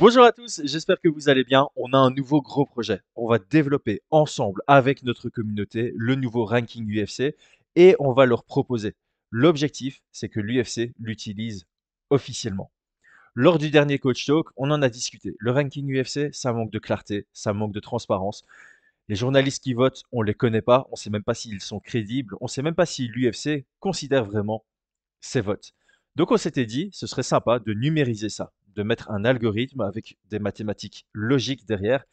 Bonjour à tous, j'espère que vous allez bien. On a un nouveau gros projet. On va développer ensemble avec notre communauté le nouveau ranking UFC et on va leur proposer. L'objectif, c'est que l'UFC l'utilise officiellement. Lors du dernier Coach Talk, on en a discuté. Le ranking UFC, ça manque de clarté, ça manque de transparence. Les journalistes qui votent, on ne les connaît pas, on ne sait même pas s'ils sont crédibles, on ne sait même pas si l'UFC considère vraiment ces votes. Donc on s'était dit, ce serait sympa de numériser ça, de mettre un algorithme avec des mathématiques logiques derrière,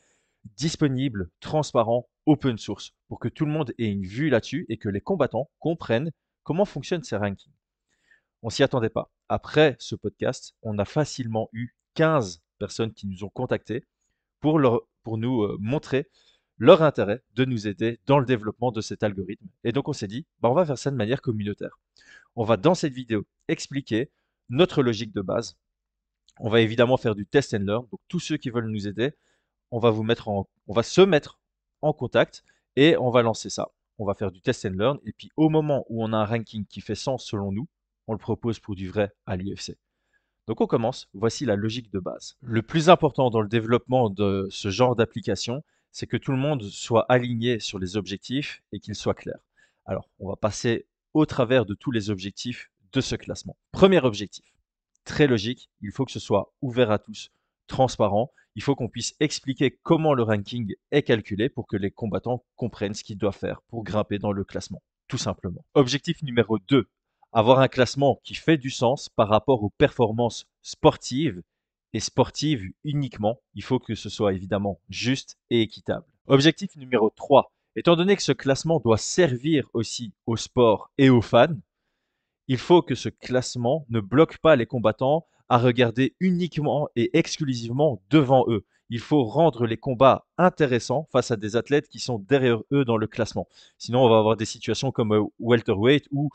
disponible, transparent, open source, pour que tout le monde ait une vue là-dessus et que les combattants comprennent comment fonctionnent ces rankings. On s'y attendait pas. Après ce podcast, on a facilement eu 15 personnes qui nous ont contactés pour, pour nous euh, montrer leur intérêt de nous aider dans le développement de cet algorithme. Et donc on s'est dit, bah, on va faire ça de manière communautaire. On va dans cette vidéo expliquer notre logique de base, on va évidemment faire du test and learn. Donc tous ceux qui veulent nous aider, on va se mettre en contact et on va lancer ça. On va faire du test and learn et puis au moment où on a un ranking qui fait sens selon nous, on le propose pour du vrai à l'UFC. Donc on commence, voici la logique de base. Le plus important dans le développement de ce genre d'application, c'est que tout le monde soit aligné sur les objectifs et qu'il soit clair. Alors, on va passer au travers de tous les objectifs de ce classement. Premier objectif, très logique. Il faut que ce soit ouvert à tous, transparent. Il faut qu'on puisse expliquer comment le ranking est calculé pour que les combattants comprennent ce qu'ils doivent faire pour grimper dans le classement, tout simplement. Objectif numéro 2, avoir un classement qui fait du sens par rapport aux performances sportives et sportives uniquement. Il faut que ce soit évidemment juste et équitable. Objectif numéro 3, étant donné que ce classement doit servir aussi au sport et aux fans, il faut que ce classement ne bloque pas les combattants à regarder uniquement et exclusivement devant eux. Il faut rendre les combats intéressants face à des athlètes qui sont derrière eux dans le classement. Sinon, on va avoir des situations comme euh, welterweight où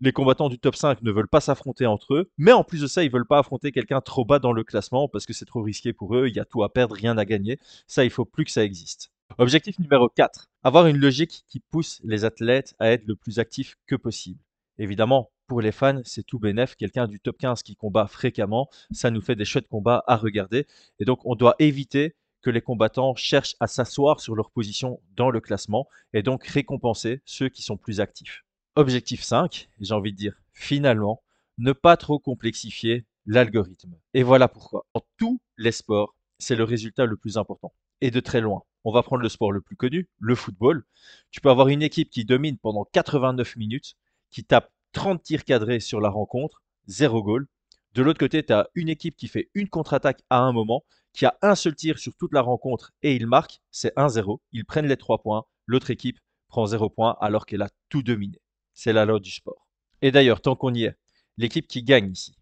les combattants du top 5 ne veulent pas s'affronter entre eux, mais en plus de ça, ils veulent pas affronter quelqu'un trop bas dans le classement parce que c'est trop risqué pour eux, il y a tout à perdre, rien à gagner. Ça, il faut plus que ça existe. Objectif numéro 4. Avoir une logique qui pousse les athlètes à être le plus actifs que possible. Évidemment, pour les fans, c'est tout bénef. Quelqu'un du top 15 qui combat fréquemment, ça nous fait des chouettes combats à regarder. Et donc, on doit éviter que les combattants cherchent à s'asseoir sur leur position dans le classement et donc récompenser ceux qui sont plus actifs. Objectif 5, j'ai envie de dire finalement, ne pas trop complexifier l'algorithme. Et voilà pourquoi. En tous les sports, c'est le résultat le plus important. Et de très loin. On va prendre le sport le plus connu, le football. Tu peux avoir une équipe qui domine pendant 89 minutes qui tape 30 tirs cadrés sur la rencontre, 0 goal. De l'autre côté, tu as une équipe qui fait une contre-attaque à un moment, qui a un seul tir sur toute la rencontre et il marque, c'est 1-0. Ils prennent les 3 points, l'autre équipe prend 0 points alors qu'elle a tout dominé. C'est la loi du sport. Et d'ailleurs, tant qu'on y est, l'équipe qui gagne ici,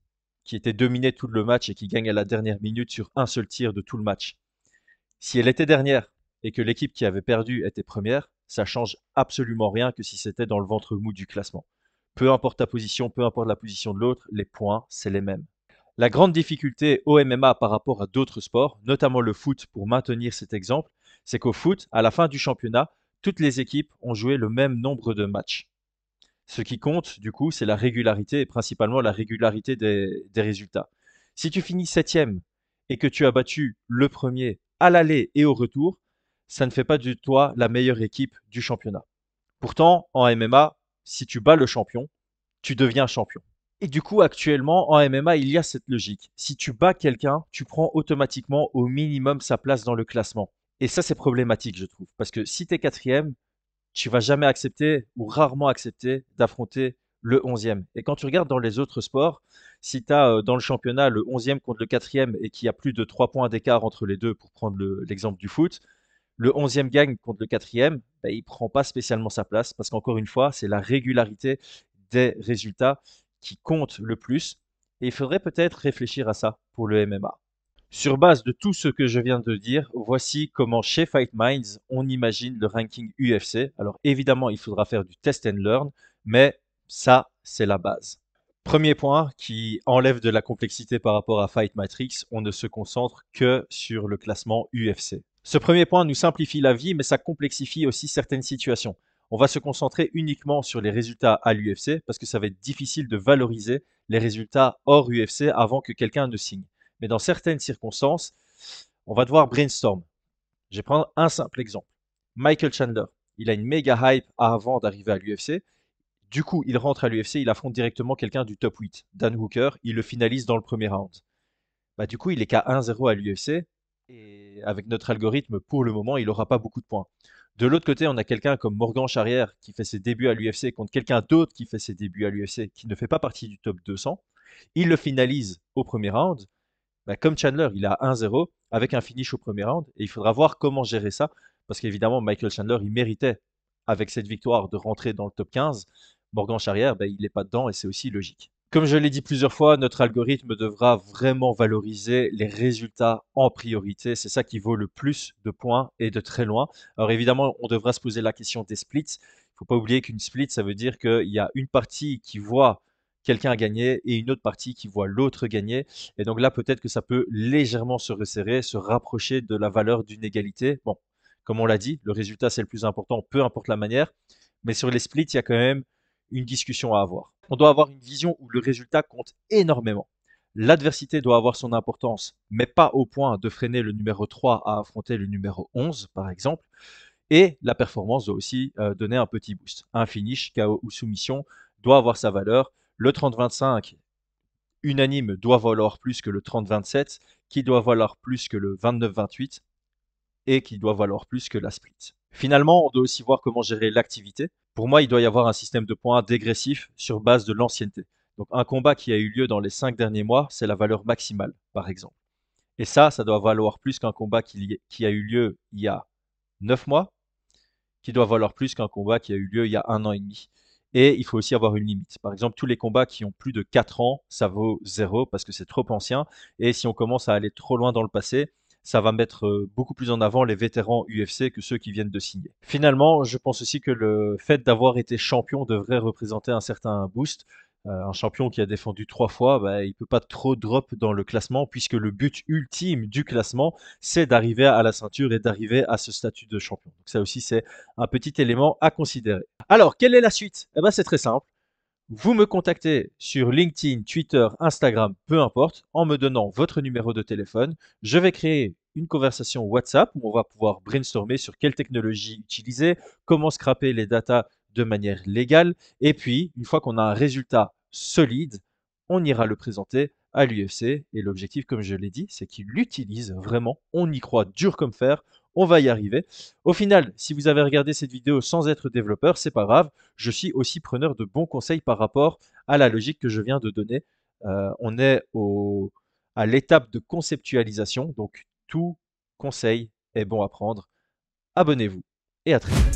qui était dominée tout le match et qui gagne à la dernière minute sur un seul tir de tout le match, si elle était dernière et que l'équipe qui avait perdu était première, ça change absolument rien que si c'était dans le ventre mou du classement. Peu importe ta position, peu importe la position de l'autre, les points, c'est les mêmes. La grande difficulté au MMA par rapport à d'autres sports, notamment le foot pour maintenir cet exemple, c'est qu'au foot, à la fin du championnat, toutes les équipes ont joué le même nombre de matchs. Ce qui compte, du coup, c'est la régularité et principalement la régularité des, résultats. Si tu finis septième et que tu as battu le premier à l'aller et au retour, ça ne fait pas de toi la meilleure équipe du championnat. Pourtant, en MMA, si tu bats le champion, tu deviens champion. Et du coup, actuellement, en MMA, il y a cette logique. Si tu bats quelqu'un, tu prends automatiquement au minimum sa place dans le classement. Et ça, c'est problématique, je trouve. Parce que si tu es quatrième, tu vas jamais accepter ou rarement accepter d'affronter le 11e. Et quand tu regardes dans les autres sports, si tu as euh, dans le championnat le 11e contre le 4e et qu'il y a plus de 3 points d'écart entre les deux, pour prendre l'exemple du foot, le 11e gagne contre le 4e, ben, il ne prend pas spécialement sa place parce qu'encore une fois, c'est la régularité des résultats qui compte le plus. Et il faudrait peut-être réfléchir à ça pour le MMA. Sur base de tout ce que je viens de dire, voici comment chez Fight Minds, on imagine le ranking UFC. Alors évidemment, il faudra faire du test and learn, mais ça, c'est la base. Premier point qui enlève de la complexité par rapport à Fight Matrix, on ne se concentre que sur le classement UFC. Ce premier point nous simplifie la vie, mais ça complexifie aussi certaines situations. On va se concentrer uniquement sur les résultats à l'UFC parce que ça va être difficile de valoriser les résultats hors UFC avant que quelqu'un ne signe. Mais dans certaines circonstances, On va devoir brainstorm. Je vais prendre un simple exemple. Michael Chandler, il a une méga hype avant d'arriver à l'UFC. Du coup, il rentre à l'UFC, il affronte directement quelqu'un du top 8, Dan Hooker, il le finalise dans le premier round. Bah, du coup, il est qu'à 1-0 à l'UFC, et avec notre algorithme, pour le moment, il n'aura pas beaucoup de points. De l'autre côté, on a quelqu'un comme Morgan Charrière qui fait ses débuts à l'UFC contre quelqu'un d'autre qui fait ses débuts à l'UFC qui ne fait pas partie du top 200. Il le finalise au premier round. Bah, comme Chandler, il a 1-0 avec un finish au premier round et il faudra voir comment gérer ça parce qu'évidemment, Michael Chandler, il méritait avec cette victoire de rentrer dans le top 15. Morgan Charrière, bah, il n'est pas dedans et c'est aussi logique. Comme je l'ai dit plusieurs fois, notre algorithme devra vraiment valoriser les résultats en priorité. C'est ça qui vaut le plus de points et de très loin. Alors évidemment, on devra se poser la question des splits. Il ne faut pas oublier qu'une split, ça veut dire qu'il y a une partie qui voit quelqu'un gagner et une autre partie qui voit l'autre gagner. Et donc là, peut-être que ça peut légèrement se resserrer, se rapprocher de la valeur d'une égalité. Bon, comme on l'a dit, le résultat, c'est le plus important, peu importe la manière. Mais sur les splits, il y a quand même une discussion à avoir. On doit avoir une vision où le résultat compte énormément. L'adversité doit avoir son importance, mais pas au point de freiner le numéro 3 à affronter le numéro 11, par exemple. Et la performance doit aussi euh, donner un petit boost. Un finish, KO ou soumission doit avoir sa valeur. Le 30-25 unanime doit valoir plus que le 30-27, qui doit valoir plus que le 29-28 et qui doit valoir plus que la split. Finalement, on doit aussi voir comment gérer l'activité. Pour moi, il doit y avoir un système de points dégressif sur base de l'ancienneté. Donc un combat qui a eu lieu dans les cinq derniers mois, c'est la valeur maximale, par exemple. Et ça, ça doit valoir plus qu'un combat qui, a eu lieu il y a neuf mois, qui doit valoir plus qu'un combat qui a eu lieu il y a un an et demi. Et il faut aussi avoir une limite. Par exemple, tous les combats qui ont plus de 4 ans, ça vaut zéro parce que c'est trop ancien. Et si on commence à aller trop loin dans le passé, ça va mettre euh, beaucoup plus en avant les vétérans UFC que ceux qui viennent de signer. Finalement, je pense aussi que le fait d'avoir été champion devrait représenter un certain boost. Euh, un champion qui a défendu trois fois, bah, il ne peut pas trop drop dans le classement puisque le but ultime du classement, c'est d'arriver à la ceinture et d'arriver à ce statut de champion. Donc ça aussi, c'est un petit élément à considérer. Alors, quelle est la suite? Eh ben, C'est très simple. Vous me contactez sur LinkedIn, Twitter, Instagram, peu importe, en me donnant votre numéro de téléphone. Je vais créer une conversation WhatsApp où on va pouvoir brainstormer sur quelle technologie utiliser, comment scraper les datas de manière légale. Et puis, une fois qu'on a un résultat solide, on ira le présenter à l'UFC. Et l'objectif, comme je l'ai dit, c'est qu'il l'utilise vraiment. On y croit dur comme fer. On va y arriver. Au final, si vous avez regardé cette vidéo sans être développeur, c'est pas grave. Je suis aussi preneur de bons conseils par rapport à la logique que je viens de donner. Euh, on est à l'étape de conceptualisation, donc tout conseil est bon à prendre. Abonnez-vous et à très vite.